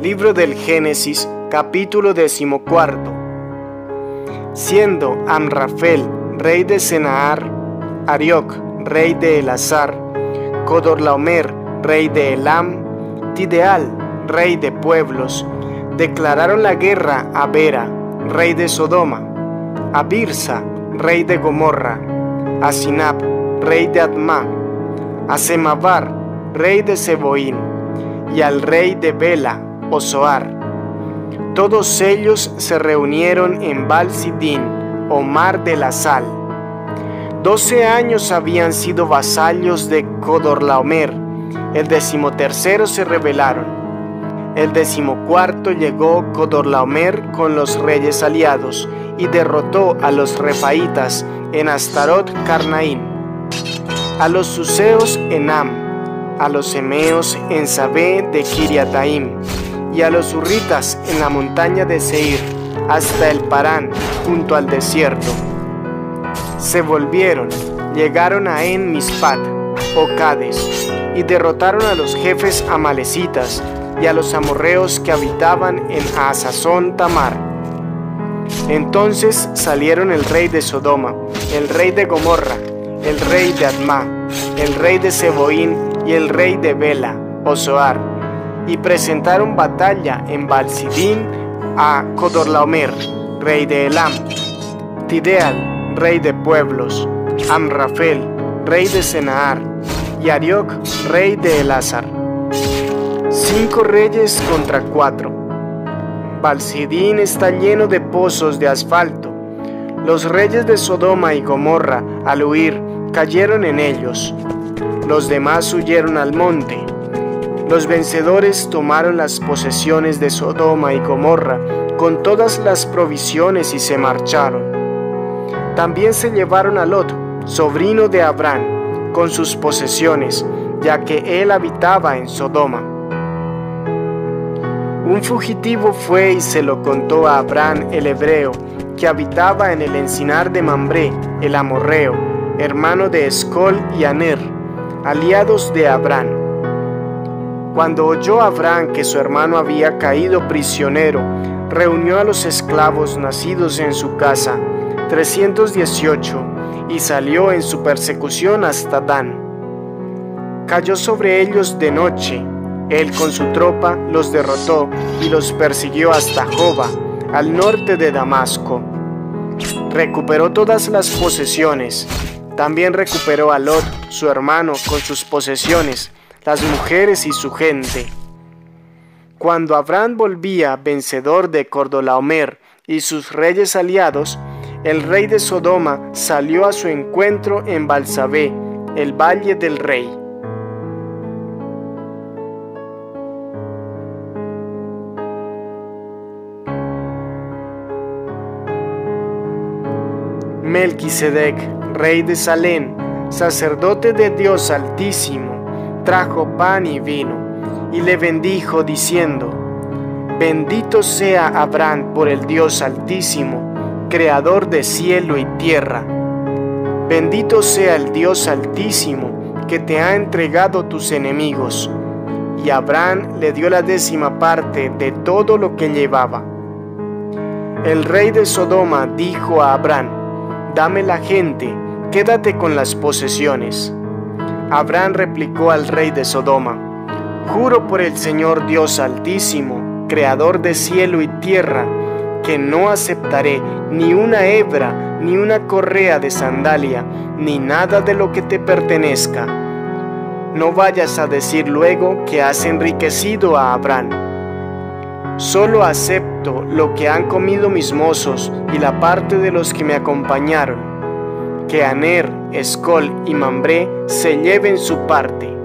Libro del Génesis, capítulo decimocuarto. Siendo Amrafel, rey de Senaar, Arioc, rey de Elazar, Codorlaomer, rey de Elam, Tideal, rey de pueblos, declararon la guerra a Bera, rey de Sodoma, a Birsa, rey de Gomorra, a Sinab, rey de Adma, a Semavar, rey de Seboín, y al rey de Bela, Osoar. Todos ellos se reunieron en Balsidín, o mar de la sal. Doce años habían sido vasallos de Codorlaomer, el decimotercero se rebelaron. El decimocuarto llegó Codorlaomer con los reyes aliados y derrotó a los refaitas en Astarot Carnaín, a los suseos en Am, a los emeos en Sabé de Kiriataim y a los urritas en la montaña de Seir, hasta el Parán, junto al desierto. Se volvieron, llegaron a En Mispat, o Cades, y derrotaron a los jefes amalecitas y a los amorreos que habitaban en Asazón Tamar. Entonces salieron el rey de Sodoma, el rey de Gomorra, el rey de Adma, el rey de Seboín y el rey de Bela, Osoar, y presentaron batalla en Balsidín a Codorlaomer, rey de Elam, Tideal, rey de pueblos, Amrafel, rey de Senaar, y Arioc, rey de Elazar. Cinco reyes contra cuatro. Balsidín está lleno de pozos de asfalto. Los reyes de Sodoma y Gomorra, al huir, cayeron en ellos. Los demás huyeron al monte. Los vencedores tomaron las posesiones de Sodoma y Gomorra con todas las provisiones y se marcharon. También se llevaron a Lot, sobrino de Abraham, con sus posesiones, ya que él habitaba en Sodoma. Un fugitivo fue y se lo contó a Abraham el hebreo, que habitaba en el encinar de Mambré, el amorreo, hermano de Escol y Aner, aliados de Abraham. Cuando oyó Abraham que su hermano había caído prisionero, reunió a los esclavos nacidos en su casa, 318, y salió en su persecución hasta Dan. Cayó sobre ellos de noche, él con su tropa los derrotó y los persiguió hasta Joba, al norte de Damasco. Recuperó todas las posesiones. También recuperó a Lot, su hermano, con sus posesiones, las mujeres y su gente. Cuando Abraham volvía vencedor de Cordolaomer y sus reyes aliados, el rey de Sodoma salió a su encuentro en Balsabé, el valle del rey. Melquisedec, rey de Salem, sacerdote de Dios Altísimo, trajo pan y vino, y le bendijo diciendo, Bendito sea Abraham por el Dios Altísimo, creador de cielo y tierra. Bendito sea el Dios Altísimo, que te ha entregado tus enemigos. Y Abraham le dio la décima parte de todo lo que llevaba. El rey de Sodoma dijo a Abraham, dame la gente, quédate con las posesiones. Abraham replicó al rey de Sodoma, Juro por el Señor Dios Altísimo, Creador de cielo y tierra, que no aceptaré ni una hebra, ni una correa de sandalia, ni nada de lo que te pertenezca. No vayas a decir luego que has enriquecido a Abraham. Solo acepto lo que han comido mis mozos y la parte de los que me acompañaron. Que Aner, Escol y Mambré se lleven su parte